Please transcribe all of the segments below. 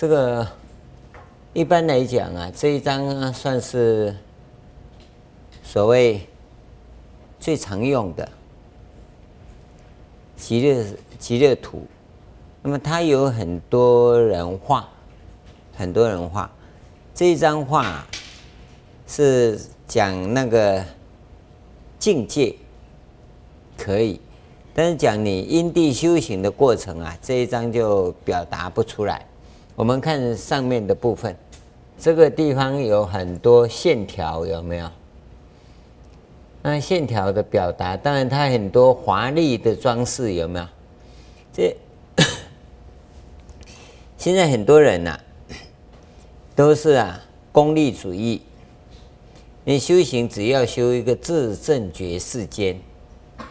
这个一般来讲啊，这一张啊算是所谓最常用的极乐极乐图。那么它有很多人画，很多人画。这一张画是讲那个境界可以，但是讲你因地修行的过程啊，这一张就表达不出来。我们看上面的部分，这个地方有很多线条，有没有？那线条的表达，当然它很多华丽的装饰，有没有？这 现在很多人呐、啊，都是啊功利主义。你修行只要修一个自正觉世间，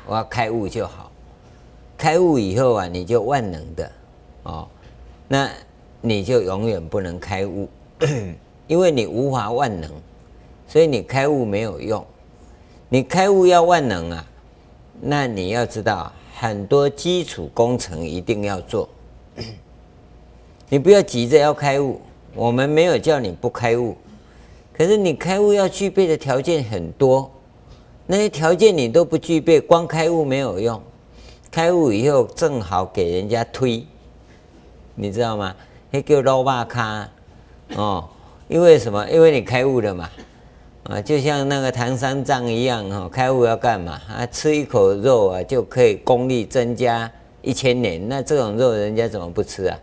我要开悟就好。开悟以后啊，你就万能的哦。那。你就永远不能开悟，因为你无法万能，所以你开悟没有用。你开悟要万能啊，那你要知道很多基础工程一定要做。你不要急着要开悟，我们没有叫你不开悟，可是你开悟要具备的条件很多，那些条件你都不具备，光开悟没有用。开悟以后正好给人家推，你知道吗？那叫老巴卡哦，因为什么？因为你开悟了嘛，啊，就像那个唐三藏一样哈，开悟要干嘛？啊，吃一口肉啊，就可以功力增加一千年。那这种肉人家怎么不吃啊？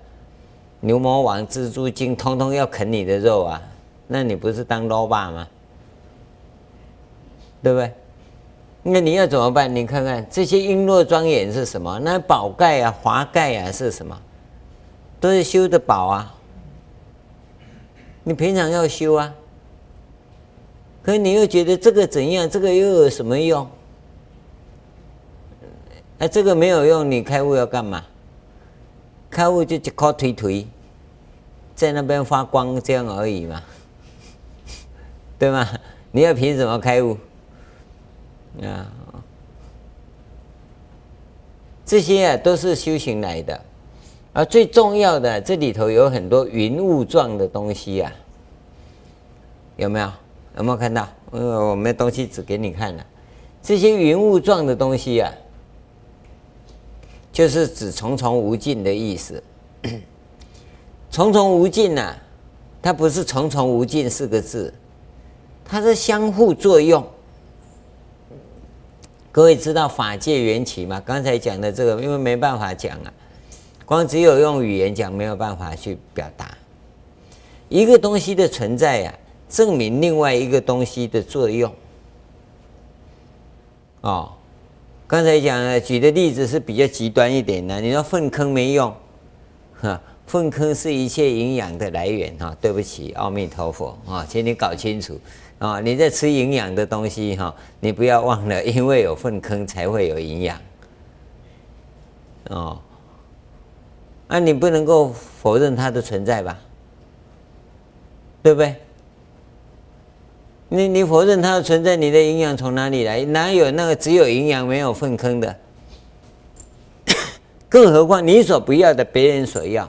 牛魔王、蜘蛛精通通要啃你的肉啊，那你不是当老巴吗？对不对？那你要怎么办？你看看这些璎珞庄严是什么？那宝盖啊、华盖啊是什么？都是修的宝啊！你平常要修啊，可是你又觉得这个怎样？这个又有什么用？哎，这个没有用，你开悟要干嘛？开悟就靠推推，在那边发光这样而已嘛，对吗？你要凭什么开悟？啊，这些啊都是修行来的。而最重要的，这里头有很多云雾状的东西呀、啊，有没有？有没有看到？因为我没东西指给你看了。这些云雾状的东西呀、啊，就是指重重无尽的意思。重重无尽呐、它不是重重无尽四个字，它是相互作用。各位知道法界缘起吗？刚才讲的这个，因为没办法讲啊。光只有用语言讲没有办法去表达一个东西的存在呀、啊，证明另外一个东西的作用。哦，刚才讲了举的例子是比较极端一点的。你说粪坑没用，哈，粪坑是一切营养的来源哈。对不起，阿弥陀佛啊，请你搞清楚啊，你在吃营养的东西哈，你不要忘了，因为有粪坑才会有营养。哦。啊，你不能够否认它的存在吧？对不对？你你否认它的存在，你的营养从哪里来？哪有那个只有营养没有粪坑的？更何况你所不要的，别人所要，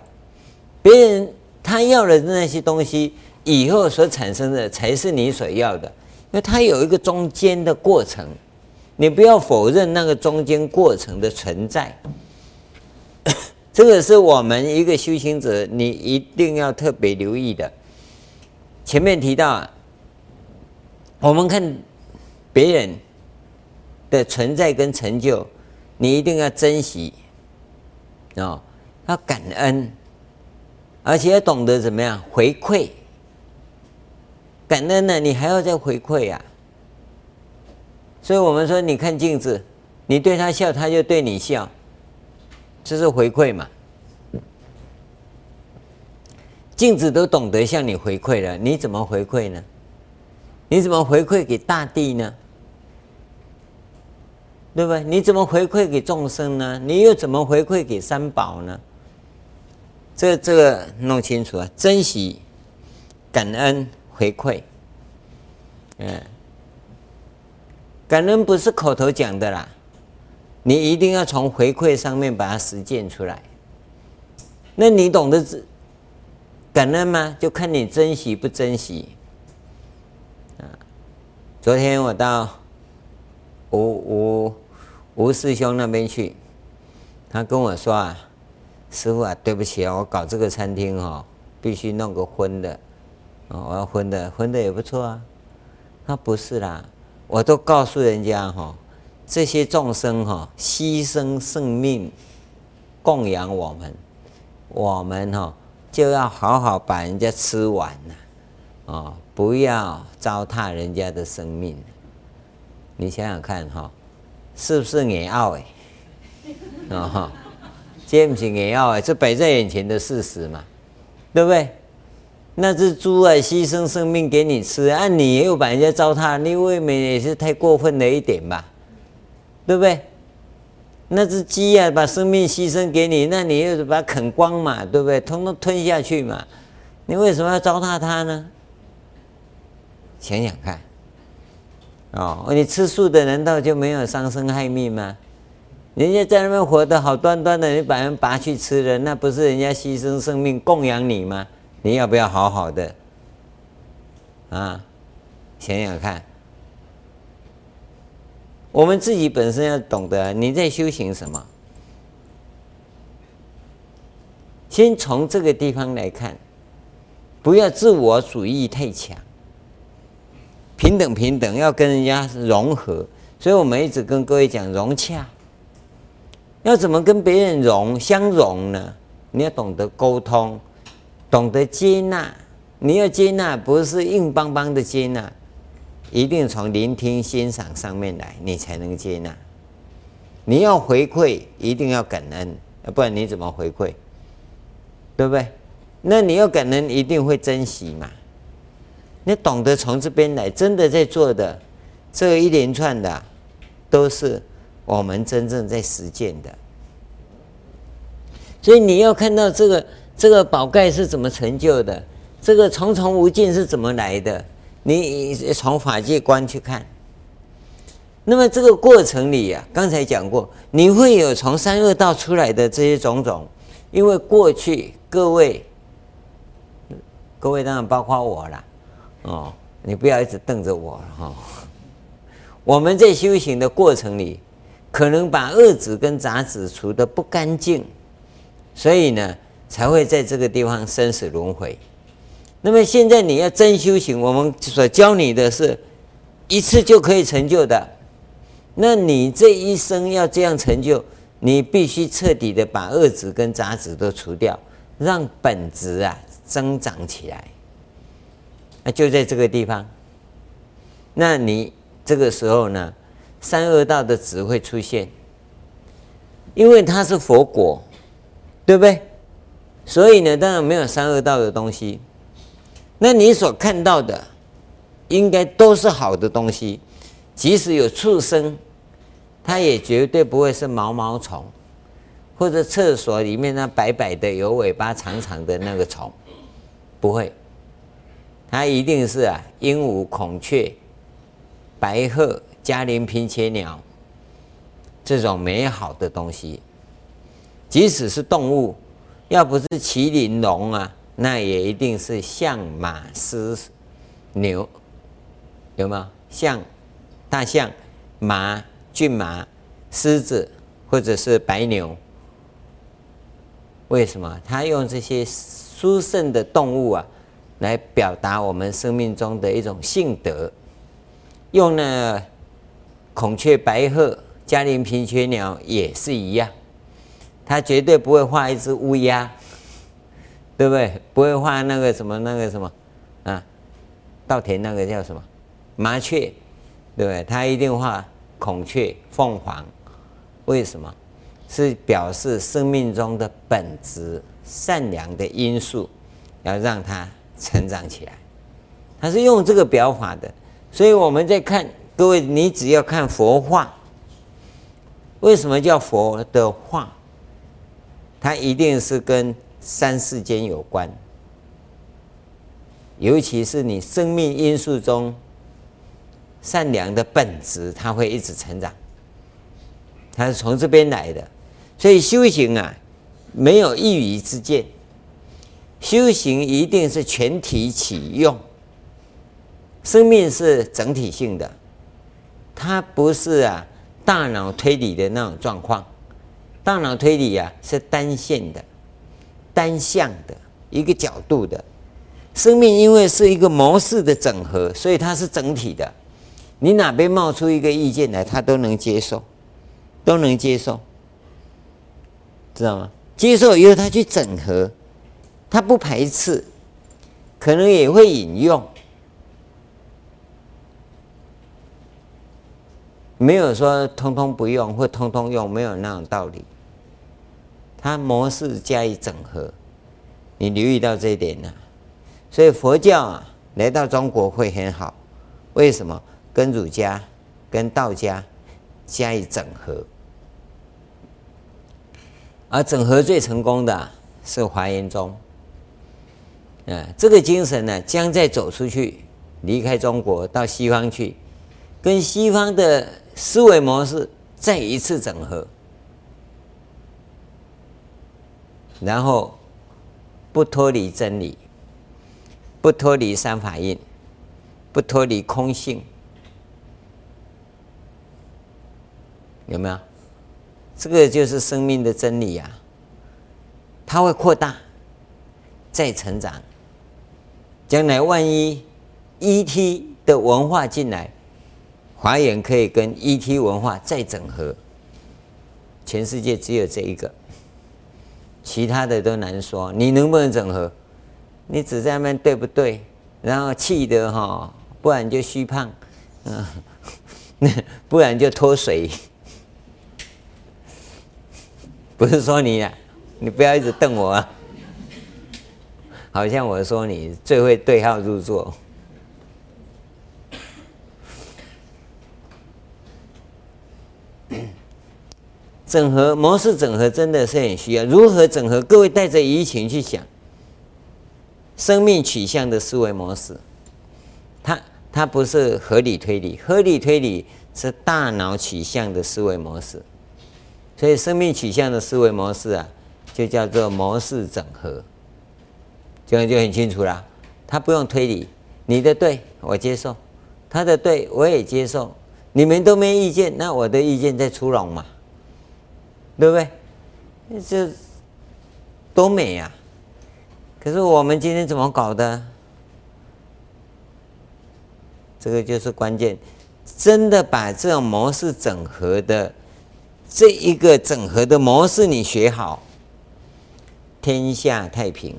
别人他要的那些东西，以后所产生的才是你所要的，因为它有一个中间的过程，你不要否认那个中间过程的存在。这个是我们一个修行者，你一定要特别留意的。前面提到啊，我们看别人的存在跟成就，你一定要珍惜啊，要感恩，而且要懂得怎么样回馈。感恩呢，你还要再回馈呀。所以我们说，你看镜子，你对他笑，他就对你笑。这是回馈嘛？镜子都懂得向你回馈了，你怎么回馈呢？你怎么回馈给大地呢？对不对？你怎么回馈给众生呢？你又怎么回馈给三宝呢？这这个弄清楚啊！珍惜、感恩、回馈，嗯，感恩不是口头讲的啦。你一定要从回馈上面把它实践出来。那你懂得感恩吗？就看你珍惜不珍惜。啊，昨天我到吴吴吴师兄那边去，他跟我说啊，师傅啊，对不起啊，我搞这个餐厅哦，必须弄个荤的，哦，我要荤的，荤的也不错啊。他不是啦，我都告诉人家哈，这些众生哈，牺牲生命供养我们，我们哈。就要好好把人家吃完了，哦，不要糟蹋人家的生命。你想想看哈，是不是硬拗哎？哦，这不是也要哎，这摆在眼前的事实嘛，对不对？那只猪啊，牺牲生命给你吃，啊，你又把人家糟蹋，你未免也是太过分了一点吧？对不对？那只鸡啊，把生命牺牲给你，那你又是把它啃光嘛，对不对？通通吞下去嘛，你为什么要糟蹋它呢？想想看，哦，你吃素的难道就没有伤生害命吗？人家在那边活得好端端的，你把人拔去吃了，那不是人家牺牲生命供养你吗？你要不要好好的？啊，想想看。我们自己本身要懂得，你在修行什么？先从这个地方来看，不要自我主义太强，平等平等，要跟人家融合。所以我们一直跟各位讲融洽，要怎么跟别人融相融呢？你要懂得沟通，懂得接纳。你要接纳，不是硬邦邦的接纳。一定从聆听、欣赏上面来，你才能接纳。你要回馈，一定要感恩，不然你怎么回馈？对不对？那你要感恩，一定会珍惜嘛。你懂得从这边来，真的在做的这一连串的，都是我们真正在实践的。所以你要看到这个这个宝盖是怎么成就的，这个重重无尽是怎么来的。你从法界观去看，那么这个过程里呀、啊，刚才讲过，你会有从三恶道出来的这些种种，因为过去各位，各位当然包括我了，哦，你不要一直瞪着我了哈。我们在修行的过程里，可能把恶子跟杂子除得不干净，所以呢，才会在这个地方生死轮回。那么现在你要真修行，我们所教你的是一次就可以成就的。那你这一生要这样成就，你必须彻底的把恶子跟杂子都除掉，让本质啊增长起来。那就在这个地方，那你这个时候呢，三恶道的子会出现，因为它是佛果，对不对？所以呢，当然没有三恶道的东西。那你所看到的，应该都是好的东西，即使有畜生，它也绝对不会是毛毛虫，或者厕所里面那白白的、有尾巴长长的那个虫，不会，它一定是啊鹦鹉、孔雀、白鹤、迦陵频伽鸟这种美好的东西，即使是动物，要不是麒麟、龙啊。那也一定是象、马、狮、牛，有没有？象、大象、马、骏马、狮子，或者是白牛。为什么？他用这些殊胜的动物啊，来表达我们生命中的一种性德。用了孔雀、白鹤、迦陵频伽鸟也是一样，他绝对不会画一只乌鸦。对不对？不会画那个什么那个什么啊，稻田那个叫什么麻雀，对不对？他一定画孔雀、凤凰，为什么？是表示生命中的本质善良的因素，要让它成长起来。他是用这个表法的，所以我们在看各位，你只要看佛画，为什么叫佛的画？它一定是跟三世间有关，尤其是你生命因素中善良的本质，它会一直成长，它是从这边来的。所以修行啊，没有一语之见，修行一定是全体启用，生命是整体性的，它不是啊大脑推理的那种状况。大脑推理啊是单线的、单向的一个角度的。生命因为是一个模式的整合，所以它是整体的。你哪边冒出一个意见来，它都能接受，都能接受，知道吗？接受以后，他去整合。他不排斥，可能也会引用，没有说通通不用或通通用，没有那种道理。他模式加以整合，你留意到这一点呢？所以佛教啊，来到中国会很好。为什么？跟儒家、跟道家加以整合，而整合最成功的是华严宗。啊，这个精神呢，将在走出去，离开中国到西方去，跟西方的思维模式再一次整合，然后不脱离真理，不脱离三法印，不脱离空性，有没有？这个就是生命的真理呀，它会扩大，再成长。将来万一 ET 的文化进来，华严可以跟 ET 文化再整合。全世界只有这一个，其他的都难说。你能不能整合？你只在那边对不对？然后气的哈，不然就虚胖，嗯，不然就脱水。不是说你呀，你不要一直瞪我啊。好像我说你最会对号入座，整合模式整合真的是很需要。如何整合？各位带着移情去想，生命取向的思维模式，它它不是合理推理，合理推理是大脑取向的思维模式，所以生命取向的思维模式啊，就叫做模式整合。这样就很清楚了，他不用推理，你的对我接受，他的对我也接受，你们都没意见，那我的意见再出笼嘛，对不对？这多美呀！可是我们今天怎么搞的？这个就是关键，真的把这种模式整合的这一个整合的模式你学好，天下太平。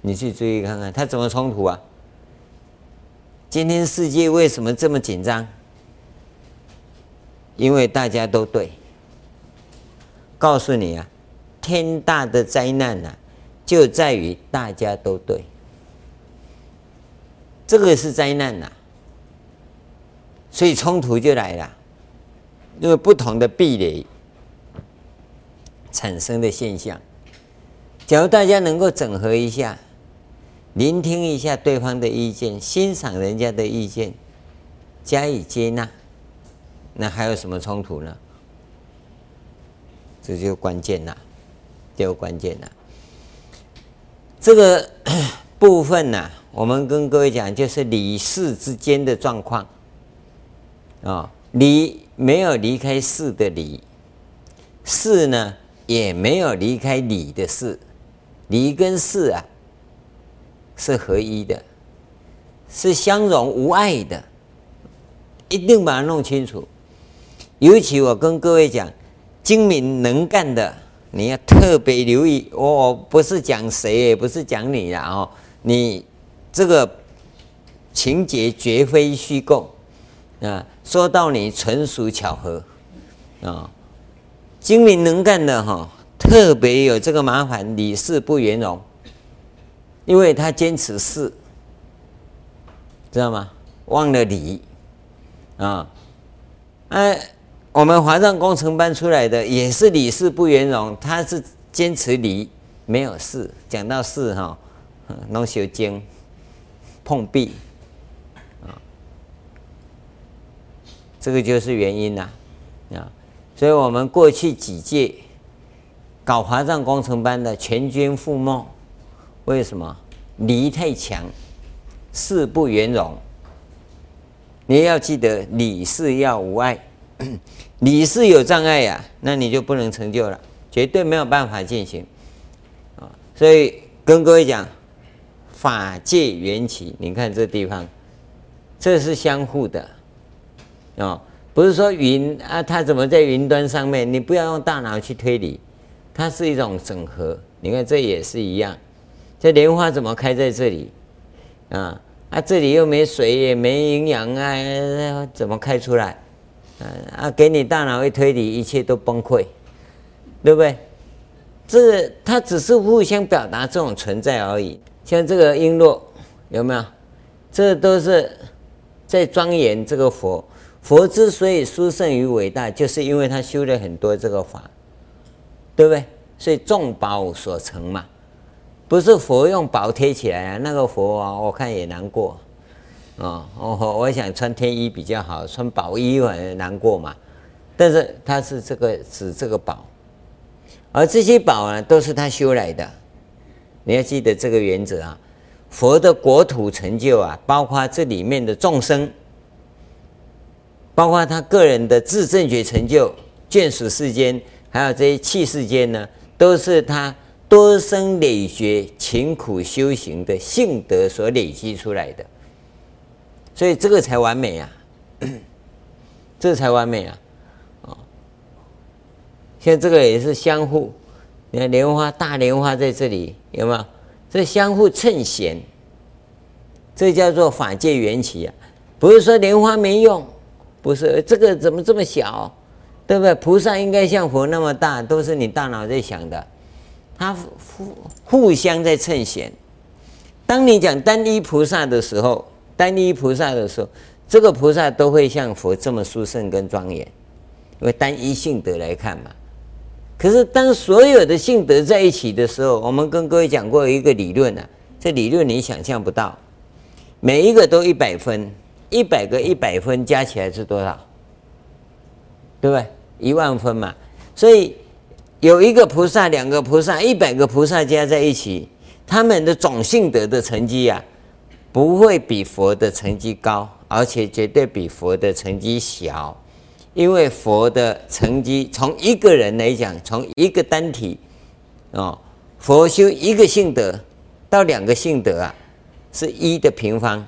你去注意看看，它怎么冲突啊？今天世界为什么这么紧张？因为大家都对。告诉你啊，天大的灾难啊，就在于大家都对。这个是灾难呐，所以冲突就来了。因为不同的壁垒产生的现象，假如大家能够整合一下。聆听一下对方的意见，欣赏人家的意见，加以接纳，那还有什么冲突呢？这就关键了，就关键了。这个部分呢、我们跟各位讲，就是理事之间的状况啊，理没有离开事的理，事呢也没有离开理的事，理跟事啊。是合一的，是相容无碍的，一定把它弄清楚。尤其我跟各位讲，精明能干的，你要特别留意。我不是讲谁，也不是讲你啦哦，你这个情节绝非虚构啊，说到你纯属巧合啊。精明能干的哈，特别有这个麻烦，理事不圆融。因为他坚持事，知道吗？忘了理啊！哎，我们华藏工程班出来的也是理事不圆融，他是坚持理，没有事。讲到事哈，弄小经碰壁啊，这个就是原因呐啊！所以我们过去几届搞华藏工程班的全军覆没。为什么？离太强，事不圆融。你要记得，理事要无碍，理是有障碍呀、啊，那你就不能成就了，绝对没有办法进行啊。所以跟各位讲，法界缘起，你看这地方，这是相互的啊，不是说云啊，它怎么在云端上面？你不要用大脑去推理，它是一种整合。你看这也是一样，这莲花怎么开在这里啊？啊，这里又没水，也没营养啊，怎么开出来？啊，给你大脑一推理，一切都崩溃，对不对？这它只是互相表达这种存在而已。像这个璎珞，有没有？这都是在庄严这个佛。佛之所以殊胜于伟大，就是因为他修了很多这个法，对不对？所以众宝所成嘛。不是佛用宝贴起来啊，那个佛啊，我看也难过，啊，我我想穿天衣比较好，穿宝衣很难过嘛。但是他是这个指这个宝，而这些宝呢，都是他修来的。你要记得这个原则啊，佛的国土成就啊，包括这里面的众生，包括他个人的自证觉成就、眷属世间，还有这些器世间呢，都是他。多生累觉勤苦修行的性德所累积出来的，所以这个才完美啊，这才完美啊！啊，像这个也是相互，你看莲花大莲花在这里有没有？这相互衬显，这叫做法界缘起啊！不是说莲花没用，不是这个怎么这么小，对不对？菩萨应该像佛那么大，都是你大脑在想的。它互互相在衬显。当你讲单一菩萨的时候，单一菩萨的时候，这个菩萨都会像佛这么殊胜跟庄严，因为单一性德来看嘛。可是当所有的性德在一起的时候，我们跟各位讲过一个理论啊，这理论你想象不到，每一个都一百分，一百个一百分加起来是多少？对不对？一万分嘛。所以。有一个菩萨，两个菩萨，一百个菩萨加在一起，他们的总性德的成绩啊，不会比佛的成绩高，而且绝对比佛的成绩小，因为佛的成绩从一个人来讲，从一个单体，哦，佛修一个性德到两个性德啊，是一的平方，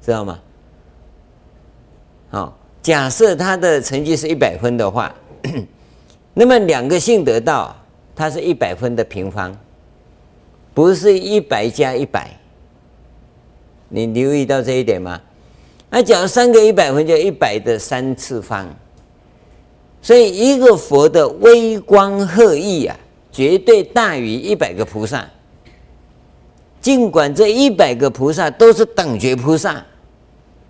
知道吗？好，假设他的成绩是一百分的话。那么两个性得到，它是一百分的平方，不是一百加一百。你留意到这一点吗？那假如三个一百分，就一百的三次方。所以一个佛的威光赫义啊，绝对大于一百个菩萨。尽管这一百个菩萨都是等觉菩萨，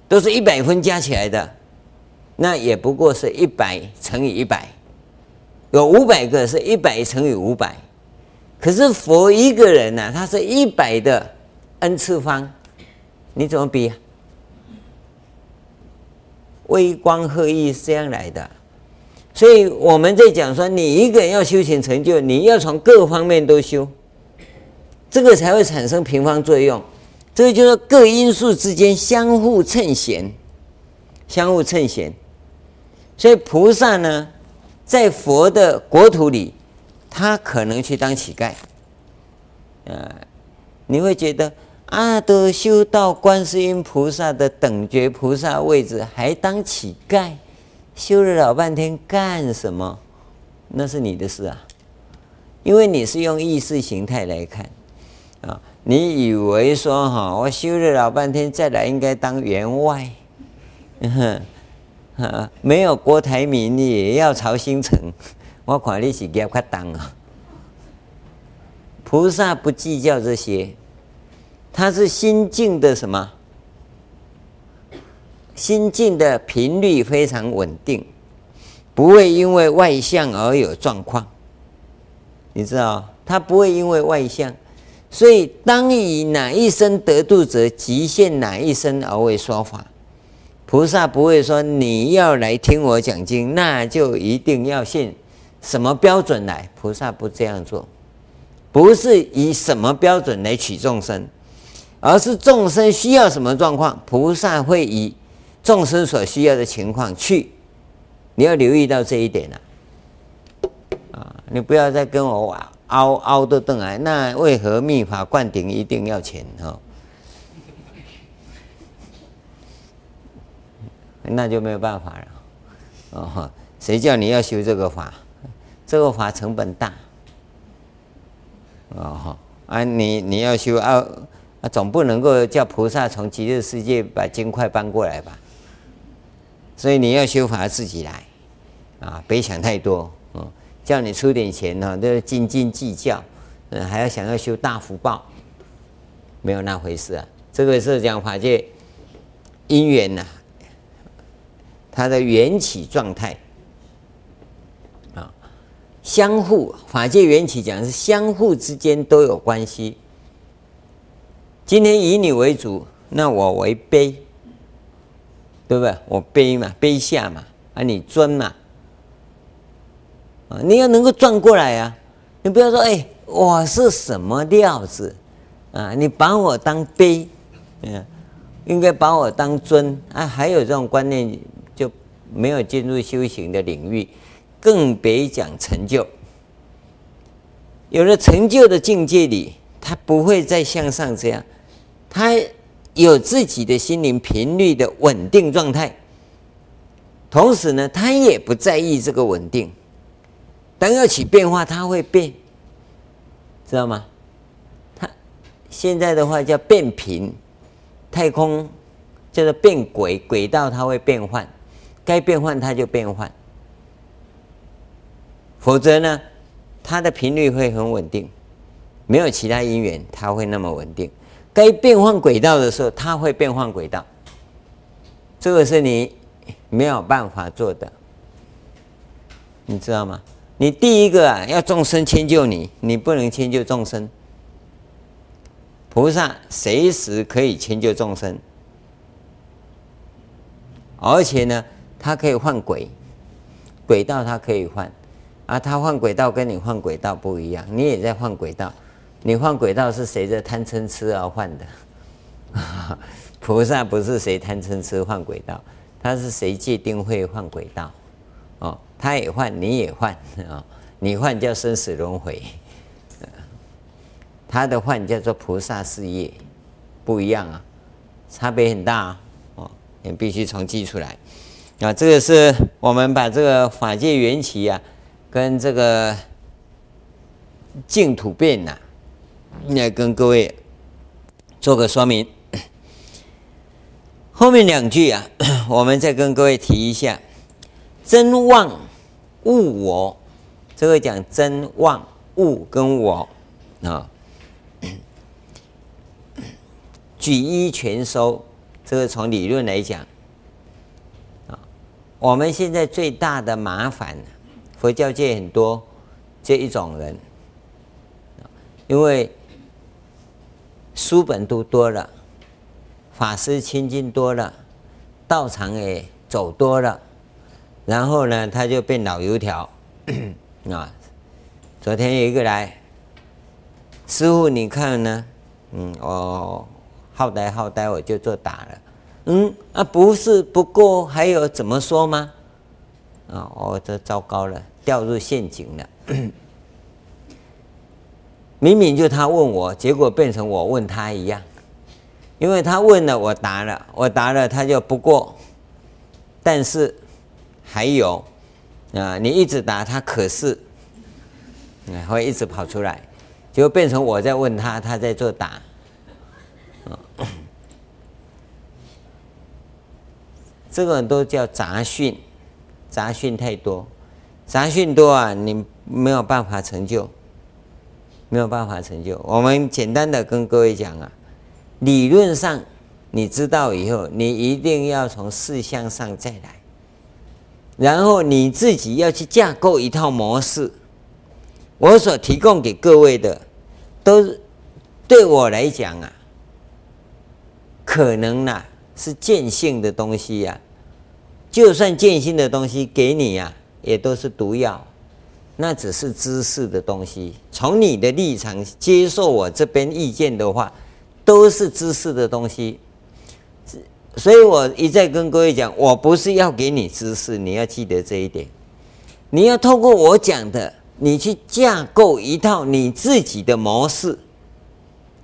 都是一百分加起来的，那也不过是一百乘以一百。有五百个是一百乘以五百，可是佛一个人呢、他是一百的 n 次方，你怎么比啊？威光赫义是这样来的，所以我们在讲说，你一个人要修行成就，你要从各方面都修，这个才会产生平方作用。这个就是各因素之间相互衬显，相互衬显。所以菩萨呢？在佛的国土里，他可能去当乞丐。呃，你会觉得啊，都修到观世音菩萨的等觉菩萨位置，还当乞丐，修了老半天干什么？那是你的事啊，因为你是用意识形态来看啊，你以为说哈，我修了老半天，再来应该当员外。嗯 啊，没有郭台铭你也要曹兴诚，我看你是比较快当啊。菩萨不计较这些，他是心境的什么？心境的频率非常稳定，不会因为外相而有状况。你知道，他不会因为外相，所以当以哪一生得度者，即现哪一生而为说法。菩萨不会说你要来听我讲经，那就一定要信什么标准来。菩萨不这样做，不是以什么标准来取众生，而是众生需要什么状况，菩萨会以众生所需要的情况去。你要留意到这一点了，啊，你不要再跟我凹凹的瞪来。那为何密法灌顶一定要钱哈？那就没有办法了。哦，谁叫你要修这个法？这个法成本大。哦，啊，你你要修啊，啊，总不能够叫菩萨从极乐世界把金块搬过来吧？所以你要修法自己来，啊，别想太多，嗯，叫你出点钱呢，都斤斤计较，嗯，还要想要修大福报，没有那回事啊。这个是讲法界因缘呐，它的缘起状态。啊相互法界缘起讲是相互之间都有关系。今天以你为主，那我为卑，对不对？我卑嘛，卑下嘛，啊，你尊嘛，啊，你要能够转过来啊！你不要说，哎，我是什么料子啊？你把我当卑，嗯，应该把我当尊啊！还有这种观念，就没有进入修行的领域。更别讲成就，有了成就的境界里，他不会再向上这样，他有自己的心灵频率的稳定状态，同时呢，他也不在意这个稳定，当要起变化，他会变，知道吗？他现在的话叫变频，太空叫做变轨，轨道它会变换，该变换它就变换。否则呢，它的频率会很稳定，没有其他因缘，它会那么稳定。该变换轨道的时候，它会变换轨道。这个是你没有办法做的，你知道吗？你第一个啊，要众生迁就你，你不能迁就众生。菩萨随时可以迁就众生，而且呢，它可以换轨，轨道它可以换。啊，他换轨道跟你换轨道不一样，你也在换轨道，你换轨道是随着贪嗔痴而换的，菩萨不是谁贪嗔痴换轨道，他是谁界定慧换轨道，哦，他也换，你也换啊，你换叫生死轮回，他的换叫做菩萨事业，不一样啊，差别很大啊，哦，你必须从记出来，啊，这个是我们把这个法界缘起啊。跟这个净土变呐，来跟各位做个说明。后面两句啊，我们再跟各位提一下：真妄误我，这个讲真妄误跟我啊，举一全收。这个从理论来讲啊，我们现在最大的麻烦。佛教界很多这一种人，因为书本读多了，法师亲近多了，道场也走多了，然后呢，他就变老油条 啊。昨天有一个来，师傅你看呢？嗯，我好呆好呆，我就做打了。嗯啊，不是，不过还有怎么说吗？啊，我这糟糕了。掉入陷阱了，明明就他问我，结果变成我问他一样，因为他问了，我答了，我答了，他就不过，但是还有啊，你一直答他，可是会一直跑出来，就变成我在问他，他在做答，这个都叫杂讯，杂讯太多。杂讯多啊，你没有办法成就，没有办法成就。我们简单的跟各位讲啊，理论上你知道以后，你一定要从事项上再来，然后你自己要去架构一套模式。我所提供给各位的，都对我来讲啊，可能呐是见性的东西呀，就算见性的东西给你呀。也都是毒药，那只是知识的东西。从你的立场接受我这边意见的话，都是知识的东西。所以我一再跟各位讲，我不是要给你知识，你要记得这一点。你要透过我讲的，你去架构一套你自己的模式，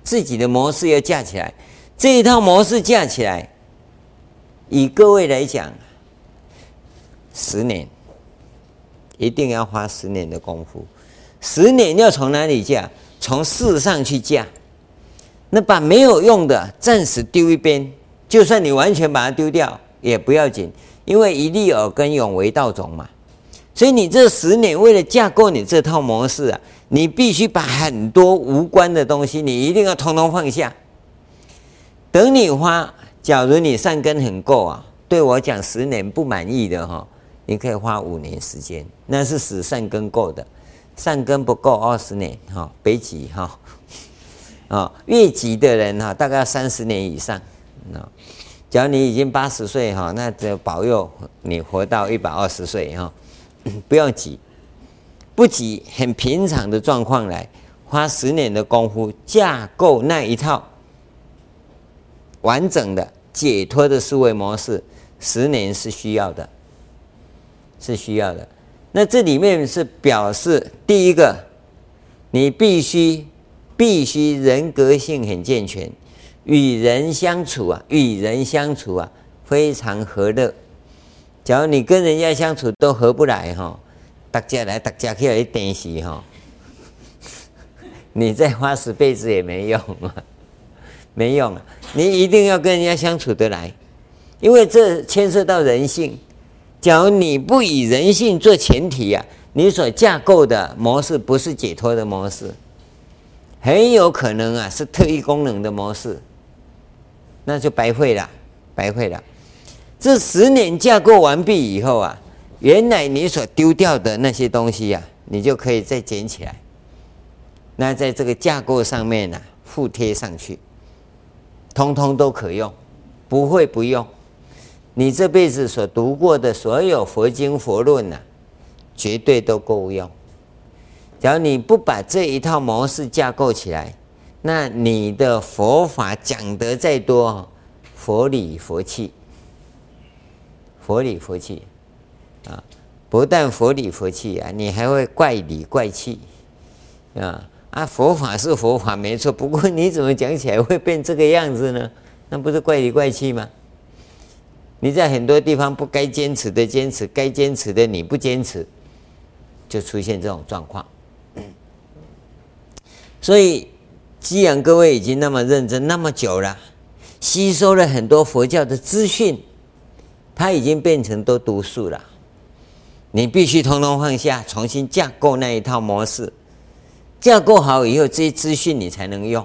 自己的模式要架起来。这一套模式架起来，以各位来讲，十年，一定要花十年的功夫。十年要从哪里架？从事上去架。那把没有用的暂时丢一边，就算你完全把它丢掉也不要紧，因为一粒耳根永为道种嘛。所以你这十年为了架构你这套模式啊，你必须把很多无关的东西，你一定要通通放下。等你花，假如你善根很够啊，对我讲十年不满意的哈，你可以花五年时间，那是使善根够的，善根不够二十年哈，别急哈，啊，越急的人哈，大概要三十年以上。啊，假如你已经八十岁哈，那就保佑你活到一百二十岁哈，不要急，不急，很平常的状况来，花十年的功夫架构那一套。完整的解脱的思维模式，十年是需要的，是需要的。那这里面是表示，第一个，你必须必须人格性很健全，与人相处啊，与人相处啊，非常和乐。假如你跟人家相处都合不来哈，大家来大家去来电视哈，你再花十辈子也没用啊。没用啊！你一定要跟人家相处得来，因为这牵涉到人性。假如你不以人性做前提啊，你所架构的模式不是解脱的模式，很有可能啊是特异功能的模式，那就白费了，白费了。这十年架构完毕以后啊，原来你所丢掉的那些东西呀、啊，你就可以再捡起来，那在这个架构上面呢、附贴上去。通通都可用，不会不用。你这辈子所读过的所有佛经佛论呐、绝对都够用。只要你不把这一套模式架构起来，那你的佛法讲得再多，佛理佛气，佛理佛气啊，不但佛理佛气啊，你还会怪里怪气啊。啊，佛法是佛法没错，不过你怎么讲起来会变这个样子呢？那不是怪里怪气吗？你在很多地方不该坚持的坚持，该坚持的你不坚持，就出现这种状况。所以，既然各位已经那么认真那么久了，吸收了很多佛教的资讯，它已经变成都毒素了。你必须通通放下，重新架构那一套模式。架构好以后，这些资讯你才能用，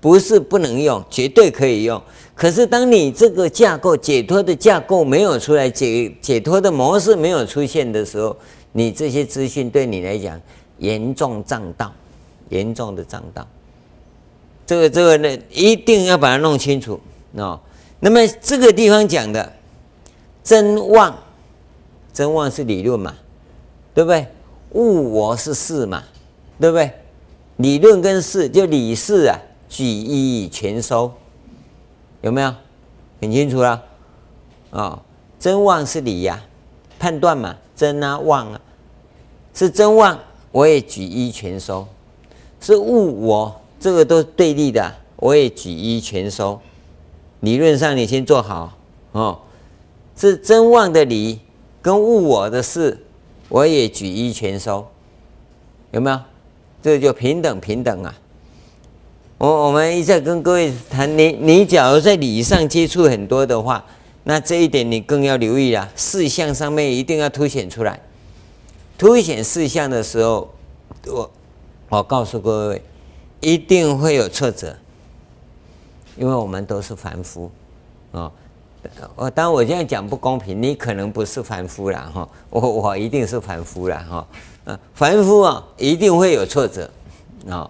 不是不能用，绝对可以用。可是当你这个架构解脱的架构没有出来，解解脱的模式没有出现的时候，你这些资讯对你来讲严重障道，严重的障道。这个这个呢，一定要把它弄清楚哦。那么这个地方讲的真妄，真妄是理论嘛，对不对？物我是事嘛。对不对？理论跟事就理事啊，举一全收，有没有？很清楚了啊、哦！真妄是理呀、判断嘛，真啊妄啊，是真妄，我也举一全收；是物我，这个都对立的，我也举一全收。理论上你先做好哦，是真妄的理跟物我的事，我也举一全收，有没有？这就平等平等啊！我我们一再跟各位谈，你你假如在理上接触很多的话，那这一点你更要留意啊。事项上面一定要凸显出来，凸显事项的时候，我我告诉各位，一定会有挫折，因为我们都是凡夫啊。我当然我这样讲不公平，你可能不是凡夫了哈，我我一定是凡夫了哈。啊，凡夫啊，一定会有挫折，啊，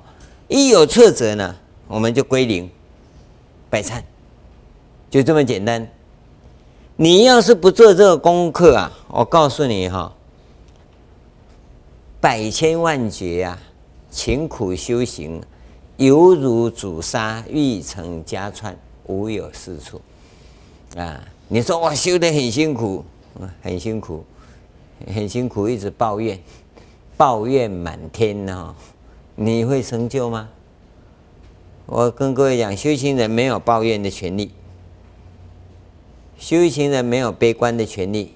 一有挫折呢，我们就归零，拜忏，就这么简单。你要是不做这个功课啊，我告诉你哈，百千万劫啊，勤苦修行，犹如煮沙，欲成家串，无有是处。啊，你说我修得很辛苦，很辛苦，很辛苦，一直抱怨，抱怨满天呢，你会成就吗？我跟各位讲，修行人没有抱怨的权利，修行人没有悲观的权利，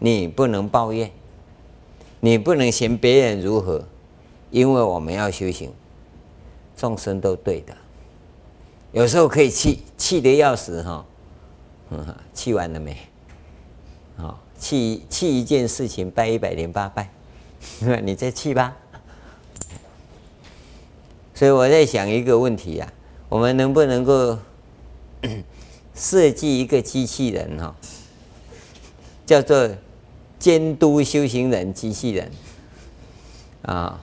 你不能抱怨。你不能嫌别人如何，因为我们要修行，众生都对的。有时候可以气，气得要死哈，嗯，气完了没？好，气气一件事情拜一百零八拜，你再气吧。所以我在想一个问题呀，我们能不能够 设计一个机器人哈，叫做？监督修行人机器人啊，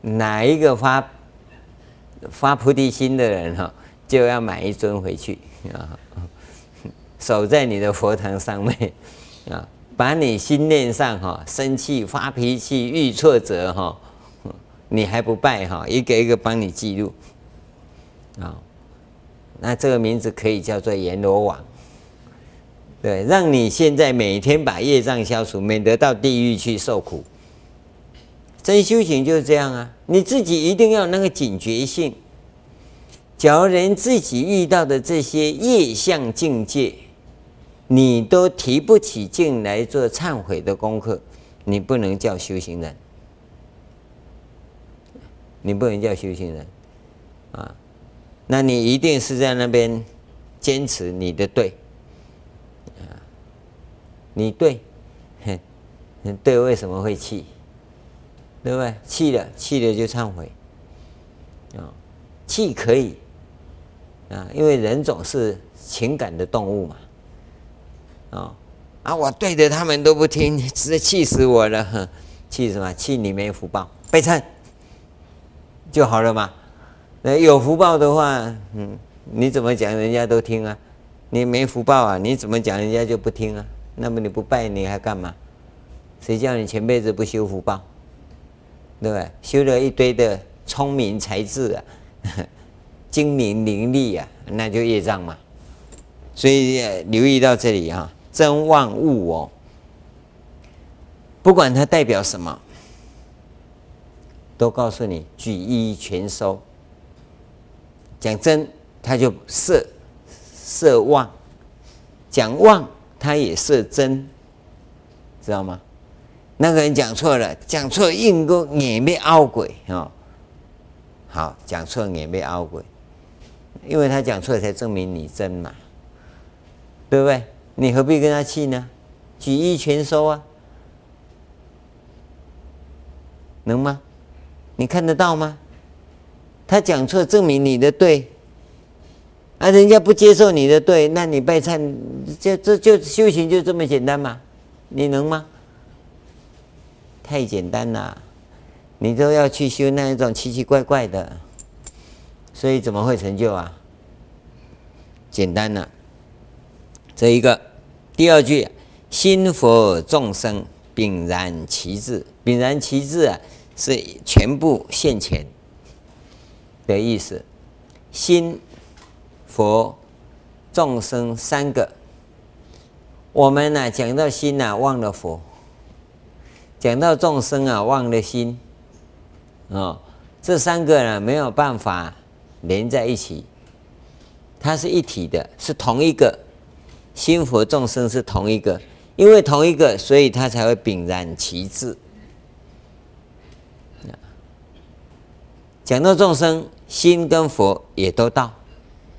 哪一个发发菩提心的人哈，就要买一尊回去啊，守在你的佛堂上面啊，把你心念上哈生气发脾气遇挫折哈，你还不拜哈，一个一个帮你记录啊，那这个名字可以叫做阎罗王。对，让你现在每天把业障消除，免得到地狱去受苦。真修行就是这样啊！你自己一定要那个警觉性。假如连自己遇到的这些业相境界，你都提不起劲来做忏悔的功课，你不能叫修行人。你不能叫修行人啊！那你一定是在那边坚持你的对。啊你对，哼，对，为什么会气？对不对？气了，气了就忏悔。啊，气可以啊，因为人总是情感的动物嘛。啊啊，我对着他们都不听，直接气死我了！哼，气什么？气你没福报，悲忏就好了嘛。那有福报的话，嗯，你怎么讲人家都听啊？你没福报啊，你怎么讲人家就不听啊？那么你不拜你还干嘛？谁叫你前辈子不修福报？对不对？修了一堆的聪明才智啊，精明伶俐啊，那就业障嘛。所以留意到这里啊，真万物哦，不管它代表什么，都告诉你举一全收。讲真，他就色色妄；讲妄。他也是真，知道吗？那个人讲错了，讲错硬个也没拗鬼啊。好，讲错也没拗鬼，因为他讲错才证明你真嘛，对不对？你何必跟他气呢？举一全收啊，能吗？你看得到吗？他讲错，证明你的对。啊，人家不接受你的对，那你拜忏，这这就修行就这么简单吗？你能吗？太简单了，你都要去修那一种奇奇怪怪的，所以怎么会成就啊？简单了，这一个，第二句，心佛众生禀然其智，禀然其志啊，是全部现前的意思，心。佛、众生三个，我们呢、讲到心呢、啊，忘了佛；讲到众生啊，忘了心。哦，这三个呢没有办法连在一起，它是一体的，是同一个。心佛众生是同一个，因为同一个，所以它才会禀然其志。讲到众生，心跟佛也都到。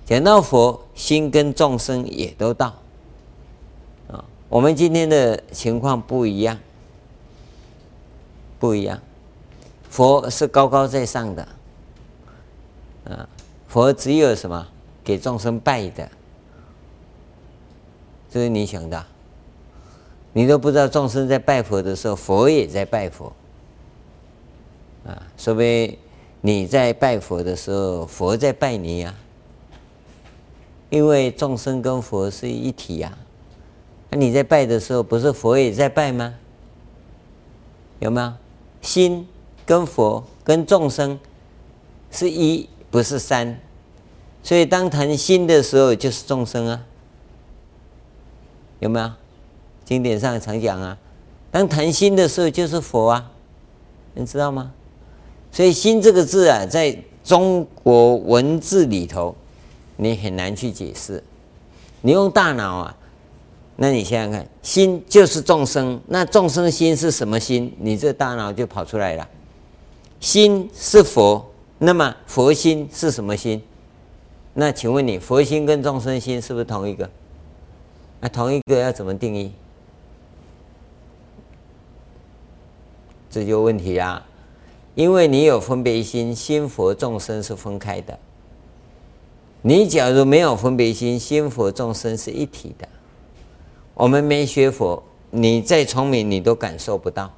讲到佛心跟众生也都到。啊，我们今天的情况不一样，不一样。佛是高高在上的，啊，佛只有什么给众生拜的，这是你想的，你都不知道众生在拜佛的时候，佛也在拜佛，啊，说不定你在拜佛的时候，佛在拜你呀。因为众生跟佛是一体呀，那你在拜的时候，不是佛也在拜吗？有没有？心跟佛跟众生是一，不是三。所以当谈心的时候，就是众生啊，有没有？经典上常讲啊，当谈心的时候，就是佛啊，你知道吗？所以“心”这个字啊，在中国文字里头，你很难去解释。你用大脑啊，那你想想看，心就是众生，那众生心是什么心？你这大脑就跑出来了。心是佛，那么佛心是什么心？那请问你，佛心跟众生心是不是同一个？那同一个要怎么定义？这就问题啦，因为你有分别心，心佛众生是分开的。你假如没有分别心，心佛众生是一体的。我们没学佛，你再聪明，你都感受不到。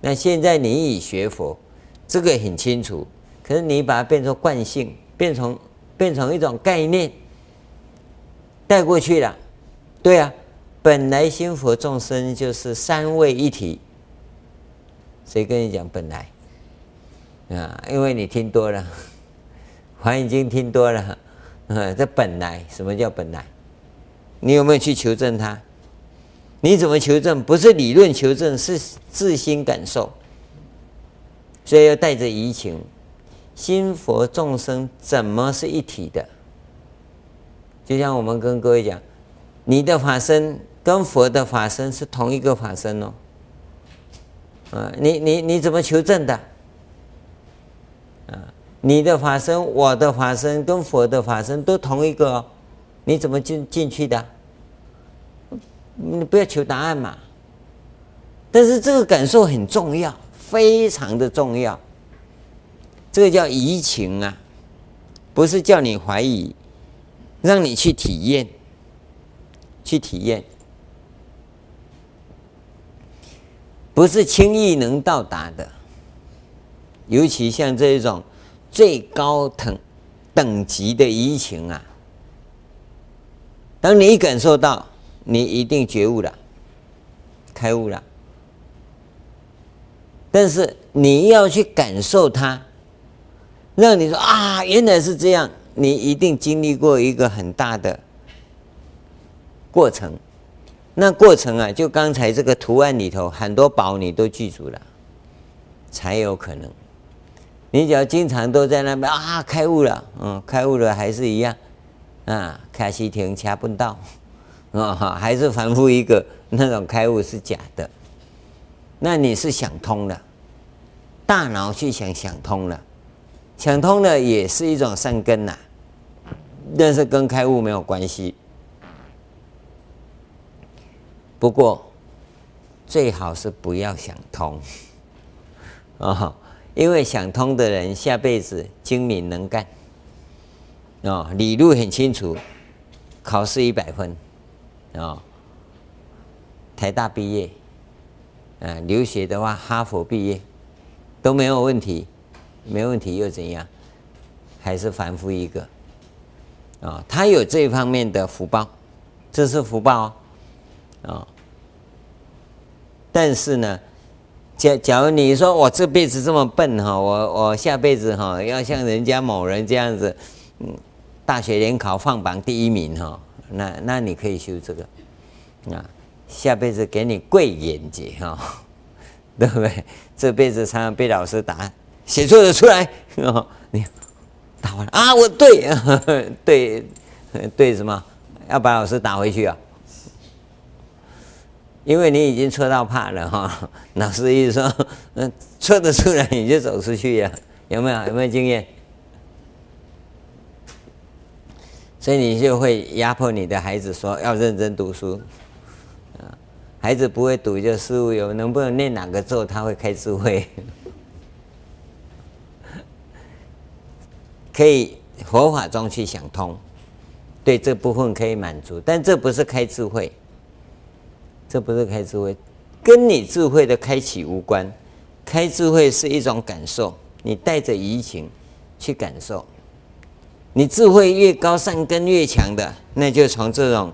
那现在你已学佛，这个很清楚。可是你把它变成惯性，变成。变成一种概念带过去了，对啊，本来心佛众生就是三位一体。谁跟你讲本来？啊，因为你听多了，《华严经》听多了，啊，这本来什么叫本来？你有没有去求证它？你怎么求证？不是理论求证，是自心感受，所以要带着疑情。心佛众生怎么是一体的？就像我们跟各位讲，你的法身跟佛的法身是同一个法身哦。啊，你你你怎么求证的？啊，你的法身、我的法身跟佛的法身都同一个哦，你怎么进进去的？你不要求答案嘛。但是这个感受很重要，非常的重要。这个叫移情啊，不是叫你怀疑，让你去体验，去体验，不是轻易能到达的。尤其像这一种最高等等级的移情啊，当你感受到，你一定觉悟了，开悟了。但是你要去感受它。让你说啊，原来是这样，你一定经历过一个很大的过程。那过程啊，就刚才这个图案里头很多宝你都记住了，才有可能。你只要经常都在那边啊，开悟了，嗯，开悟了还是一样啊，开西亭掐不到啊哈，还是反复一个那种开悟是假的。那你是想通了，大脑去想想通了。想通了也是一种善根呐、但是跟开悟没有关系。不过最好是不要想通啊、哦，因为想通的人下辈子精明能干啊、哦，理路很清楚，考试一百分啊、哦，台大毕业，啊，留学的话哈佛毕业都没有问题。没问题又怎样？还是凡夫一个啊、哦？他有这方面的福报，这是福报啊、哦哦。但是呢，假假如你说我这辈子这么笨哈，我我下辈子哈要像人家某人这样子，嗯，大学联考放榜第一名哈，那那你可以修这个啊，下辈子给你贵眼界哈，对不对？这辈子常常被老师打。写错的出来，你打完了啊？我对 对对什么？要把老师打回去啊？因为你已经错到怕了哈。老师意思说，嗯，错的出来你就走出去呀？有没有？有没有经验？所以你就会压迫你的孩子说要认真读书啊。孩子不会读就事物有，能不能念哪个咒他会开智慧？可以佛法中去想通，对这部分可以满足，但这不是开智慧，这不是开智慧，跟你智慧的开启无关。开智慧是一种感受，你带着移情去感受。你智慧越高，善根越强的，那就从这种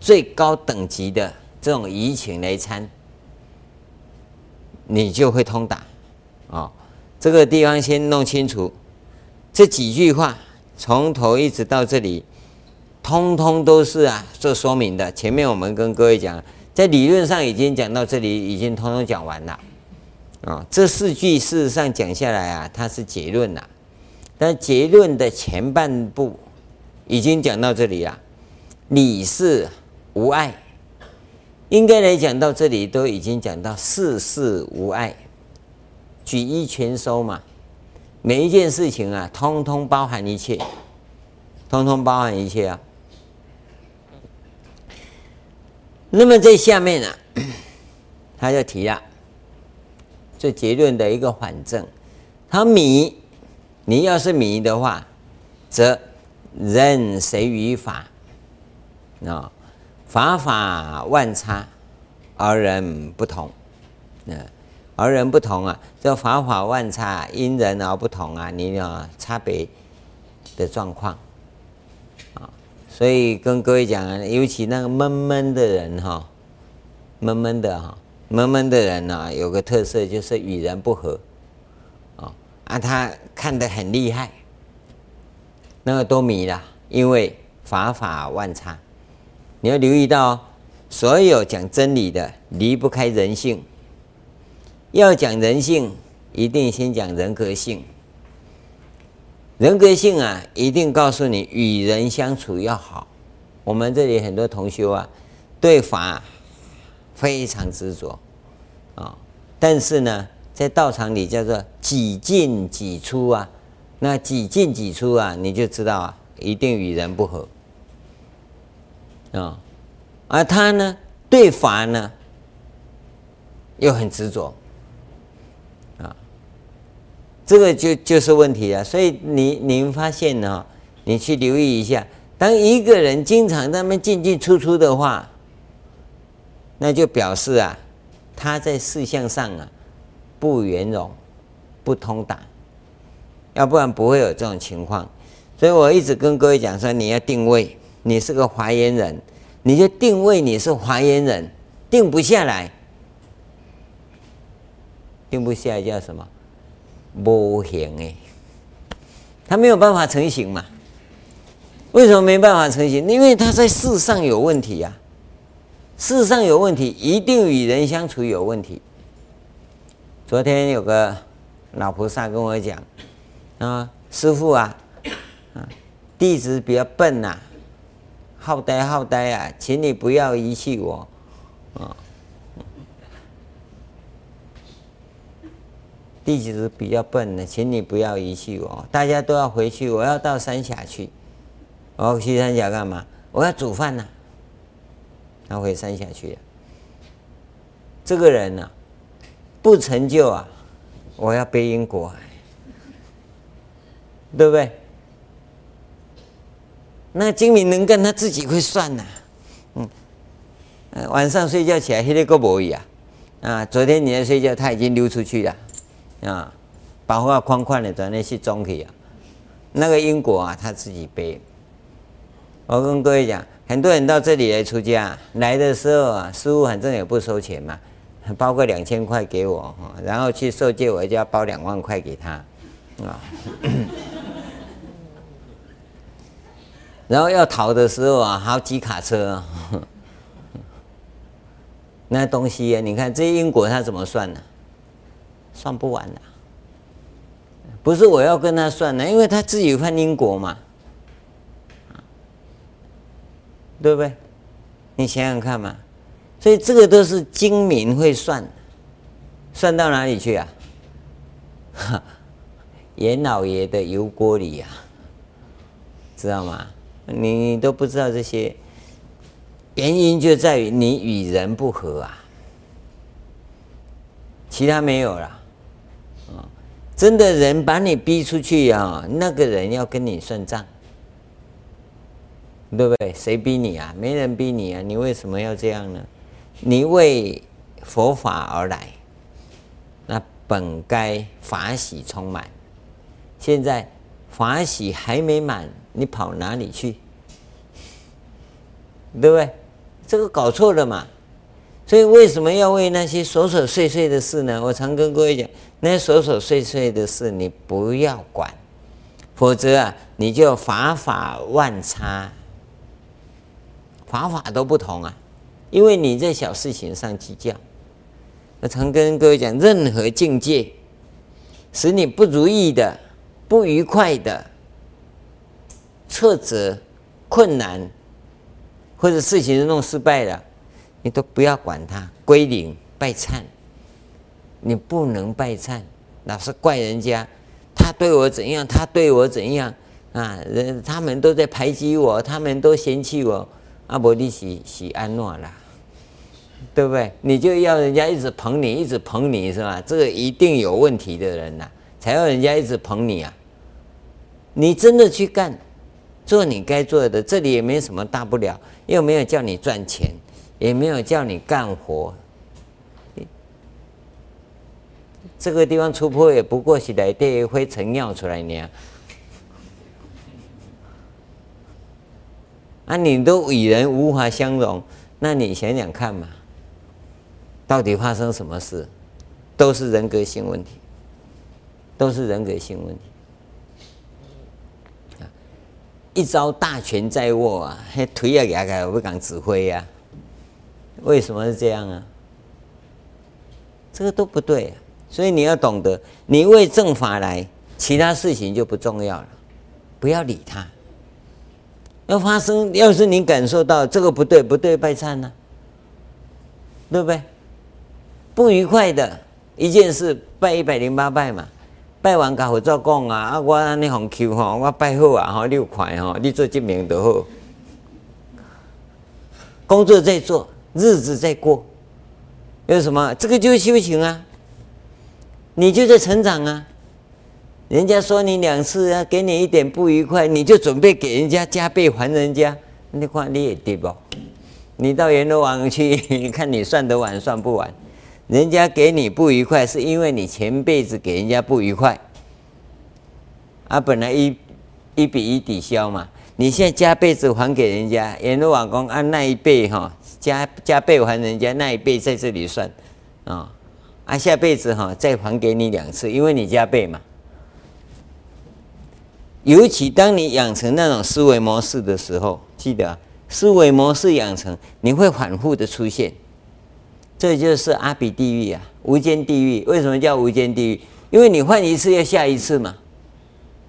最高等级的这种移情来参，你就会通达啊。这个地方先弄清楚，这几句话从头一直到这里，通通都是啊做说明的。前面我们跟各位讲，在理论上已经讲到这里，已经通通讲完了。啊、这四句事实上讲下来啊，它是结论了，但结论的前半部已经讲到这里了，理事无碍，应该来讲到这里都已经讲到事事无碍。举一全收嘛，每一件事情啊，通通包含一切，通通包含一切啊。那么在下面呢、他就提了这结论的一个反证。他迷，你要是迷的话，则人随于法啊，法法万差，而人不同，嗯。而人不同啊，这法法万差，因人而不同啊，你有差别的状况，所以跟各位讲啊，尤其那个闷闷的人哈，闷闷的哈，闷闷的人呢，有个特色就是与人不和啊，啊，他看得很厉害，那个都迷了，因为法法万差，你要留意到，所有讲真理的离不开人性。要讲人性，一定先讲人格性。人格性啊，一定告诉你与人相处要好。我们这里很多同修啊，对法非常执着啊，但是呢，在道场里叫做几进几出啊。那几进几出啊，你就知道啊，一定与人不合啊。而他呢，对法呢，又很执着。这个就就是问题了，所以你你们发现呢，你去留意一下，当一个人经常那边进进出出的话，那就表示啊，他在事项上啊不圆融、不通达，要不然不会有这种情况。所以我一直跟各位讲说，你要定位，你是个华严人，你就定位你是华严人，定不下来，定不下来叫什么？不行哎，他没有办法成型嘛？为什么没办法成型？因为他在事上有问题呀、啊，事上有问题，一定与人相处有问题。昨天有个老菩萨跟我讲啊，师父啊，弟子比较笨呐、好呆好呆啊，请你不要遗弃我啊。弟子比较笨的，请你不要遗弃我。大家都要回去，我要到三峡去。我要去三峡干嘛？我要煮饭呢、啊。他回三峡去了。这个人呢、不成就啊，我要背因果，对不对？那精明能干，他自己会算呐、嗯，晚上睡觉起来，黑的个不一样啊。昨天你在睡觉，他已经溜出去了。啊，把话宽宽的转那些中去啊，那个因果啊，他自己背。我跟各位讲，很多人到这里来出家，来的时候啊，师父反正也不收钱嘛，包个两千块给我，然后去受戒，我就要包两万块给他，啊，然后要逃的时候啊，好几卡车，那东西啊，你看这因果他怎么算呢？算不完的，不是我要跟他算的，因为他自己有犯因果嘛，对不对？你想想看嘛，所以这个都是精明会算，算到哪里去啊？严老爷的油锅里呀，知道吗？你你都不知道这些原因，就在于你与人不合啊，其他没有了。真的人把你逼出去啊，那个人要跟你算账，对不对？谁逼你啊？没人逼你啊，你为什么要这样呢？你为佛法而来，那本该法喜充满。现在法喜还没满，你跑哪里去？对不对？这个搞错了嘛。所以为什么要为那些琐琐碎碎的事呢？我常跟各位讲，那琐琐碎碎的事你不要管，否则啊，你就法法万差，法法都不同啊。因为你在小事情上计较。我常跟各位讲，任何境界使你不如意的、不愉快的、挫折、困难，或者事情弄失败了。你都不要管它，归零拜忏。你不能拜忏，老是怪人家，他对我怎样，他对我怎样啊？人他们都在排挤我，他们都嫌弃我，阿伯利喜喜安诺啦，对不对？你就要人家一直捧你，一直捧你是吧？这个一定有问题的人呐、才要人家一直捧你啊！你真的去干，做你该做的，这里也没什么大不了，又没有叫你赚钱。也没有叫你干活，这个地方出坡也不过是来点灰尘尿出来呢。啊，你都与人无法相容，那你想想看嘛，到底发生什么事？都是人格性问题，都是人格性问题。一招大权在握啊，腿也压开，不敢指挥呀。为什么是这样啊？这个都不对，所以你要懂得，你为正法来，其他事情就不重要了，不要理他。要发生，要是你感受到这个不对，不对，拜忏呢，对不对？不愉快的一件事，拜一百零八拜嘛，拜完甲佛祖讲啊，啊，我安尼弘求吼，我拜好啊，吼，六块吼，你做证明就好，工作在做。日子在过，有什么？这个就是修行啊！你就在成长啊！人家说你两次啊给你一点不愉快，你就准备给人家加倍还人家。你看你也对不？你到阎罗王去，你 看你算得完算不完？人家给你不愉快，是因为你前辈子给人家不愉快，啊，本来一一比一抵消嘛。你现在加倍子还给人家，阎罗王公按那一倍哈。加加倍还人家那一倍在这里算，啊，啊下辈子哈再还给你两次，因为你加倍嘛。尤其当你养成那种思维模式的时候，记得，思维模式养成，你会反复的出现，这就是阿比地狱啊，无间地狱。为什么叫无间地狱？因为你换一次要下一次嘛，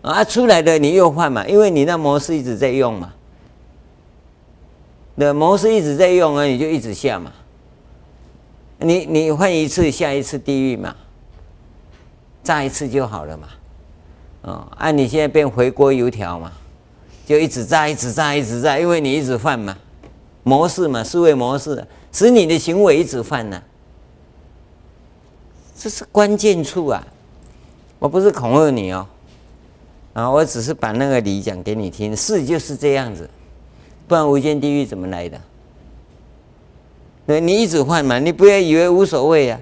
啊出来的你又换嘛，因为你那模式一直在用嘛。的模式一直在用啊，你就一直下嘛。你你换一次，下一次地狱嘛，炸一次就好了嘛。哦，啊，你现在变回锅油条嘛，就一直炸，一直炸，一直炸，因为你一直犯嘛，模式嘛，思维模式，使你的行为一直犯呢、这是关键处啊！我不是恐吓你哦，啊，我只是把那个理讲给你听，事就是这样子。不然无间地狱怎么来的？对，你一直换嘛，你不要以为无所谓呀。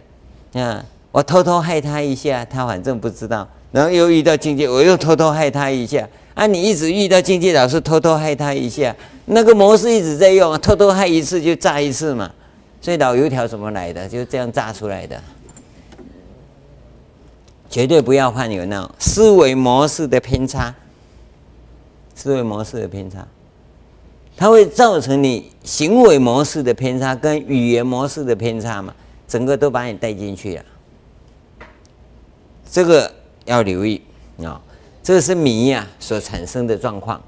啊，我偷偷害他一下，他反正不知道。然后又遇到境界，我又偷偷害他一下。啊，你一直遇到境界，老是偷偷害他一下，那个模式一直在用，偷偷害一次就炸一次嘛。所以老油条怎么来的？就这样炸出来的。绝对不要犯有那种思维模式的偏差，思维模式的偏差。它会造成你行为模式的偏差跟语言模式的偏差嘛，整个都把你带进去了。这个要留意啊，这个是迷呀所产生的状况。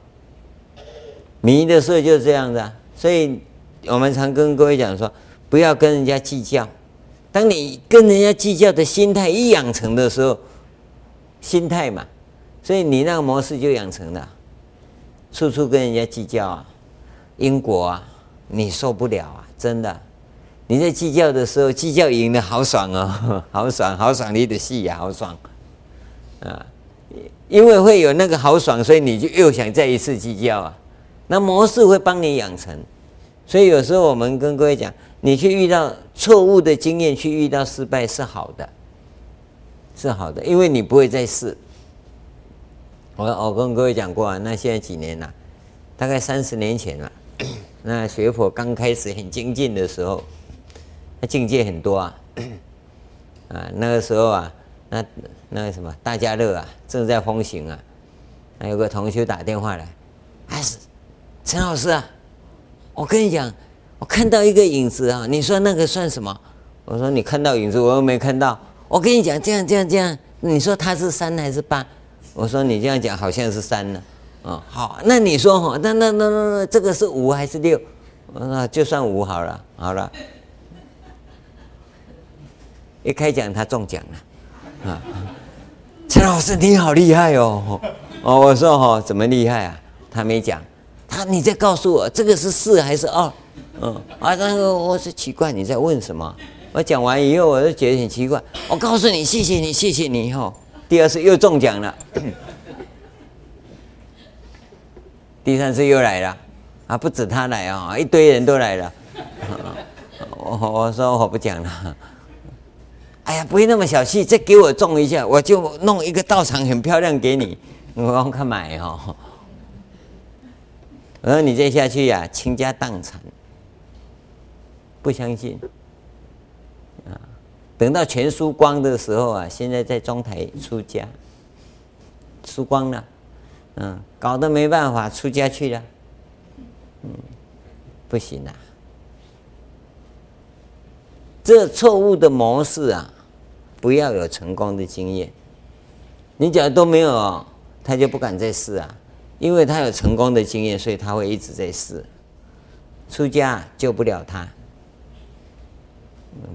迷的时候就是这样子啊，所以我们常跟各位讲说，不要跟人家计较。当你跟人家计较的心态一养成的时候，心态嘛，所以你那个模式就养成了，处处跟人家计较啊。因果啊，你受不了啊！真的，你在计较的时候，计较赢的好爽哦，好爽，好爽！你的戏也，好爽啊！因为会有那个好爽，所以你就又想再一次计较啊。那模式会帮你养成，所以有时候我们跟各位讲，你去遇到错误的经验，去遇到失败是好的，是好的，因为你不会再试。我我跟各位讲过啊，那现在几年了？大概三十年前了。那学佛刚开始很精进的时候，那境界很多啊，啊，那个时候啊，那那个什么大家乐啊，正在风行啊，还有个同学打电话来，还是陈老师啊，我跟你讲，我看到一个影子啊，你说那个算什么？我说你看到影子，我又没看到。我跟你讲，这样这样这样，你说它是三还是八？我说你这样讲好像是三呢。哦，好，那你说哈，那那那那这个是五还是六？那就算五好了，好了。一开奖他中奖了，啊，陈老师你好厉害哦！哦，我说哈，怎么厉害啊？他没讲，他你再告诉我这个是四还是二？嗯，啊，那个我是奇怪你在问什么？我讲完以后我就觉得很奇怪。我告诉你，谢谢你，谢谢你哈。第二次又中奖了，第三次又来了，啊，不止他来啊，一堆人都来了。我 我说我不讲了。哎呀，不会那么小气，再给我种一下，我就弄一个道场很漂亮给你。我看买哦，我说你再下去呀、啊，倾家荡产。不相信啊，等到全输光的时候啊，现在在中台出家，输光了，嗯，搞得没办法出家去了，嗯，不行啊，这错误的模式啊。不要有成功的经验，你假如都没有，他就不敢再试啊，因为他有成功的经验，所以他会一直在试。出家救不了他，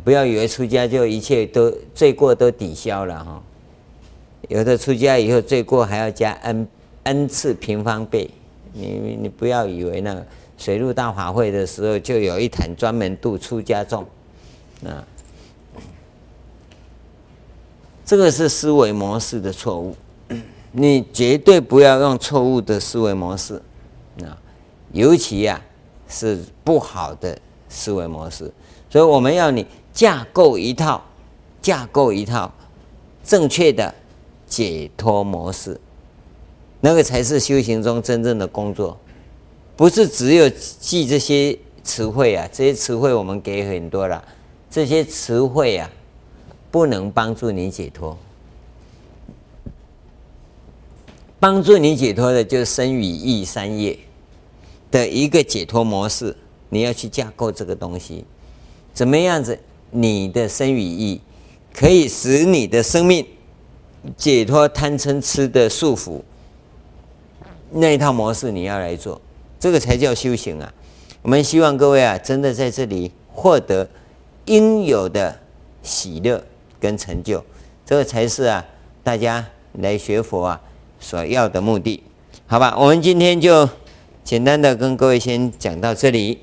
不要以为出家就一切都罪过都抵消了哈。有的出家以后罪过还要加 n n 次平方倍，你你不要以为那个水陆大法会的时候就有一坛专门度出家众啊。这个是思维模式的错误，你绝对不要用错误的思维模式啊，尤其呀是不好的思维模式。所以我们要你架构一套，架构一套正确的解脱模式，那个才是修行中真正的工作，不是只有记这些词汇啊，这些词汇我们给很多了，这些词汇啊。不能帮助你解脱，帮助你解脱的就是生与意三业的一个解脱模式。你要去架构这个东西，怎么样子？你的生与意可以使你的生命解脱贪嗔痴的束缚，那一套模式你要来做，这个才叫修行啊！我们希望各位啊，真的在这里获得应有的喜乐。跟成就，这个才是啊，大家来学佛啊所要的目的，好吧？我们今天就简单的跟各位先讲到这里。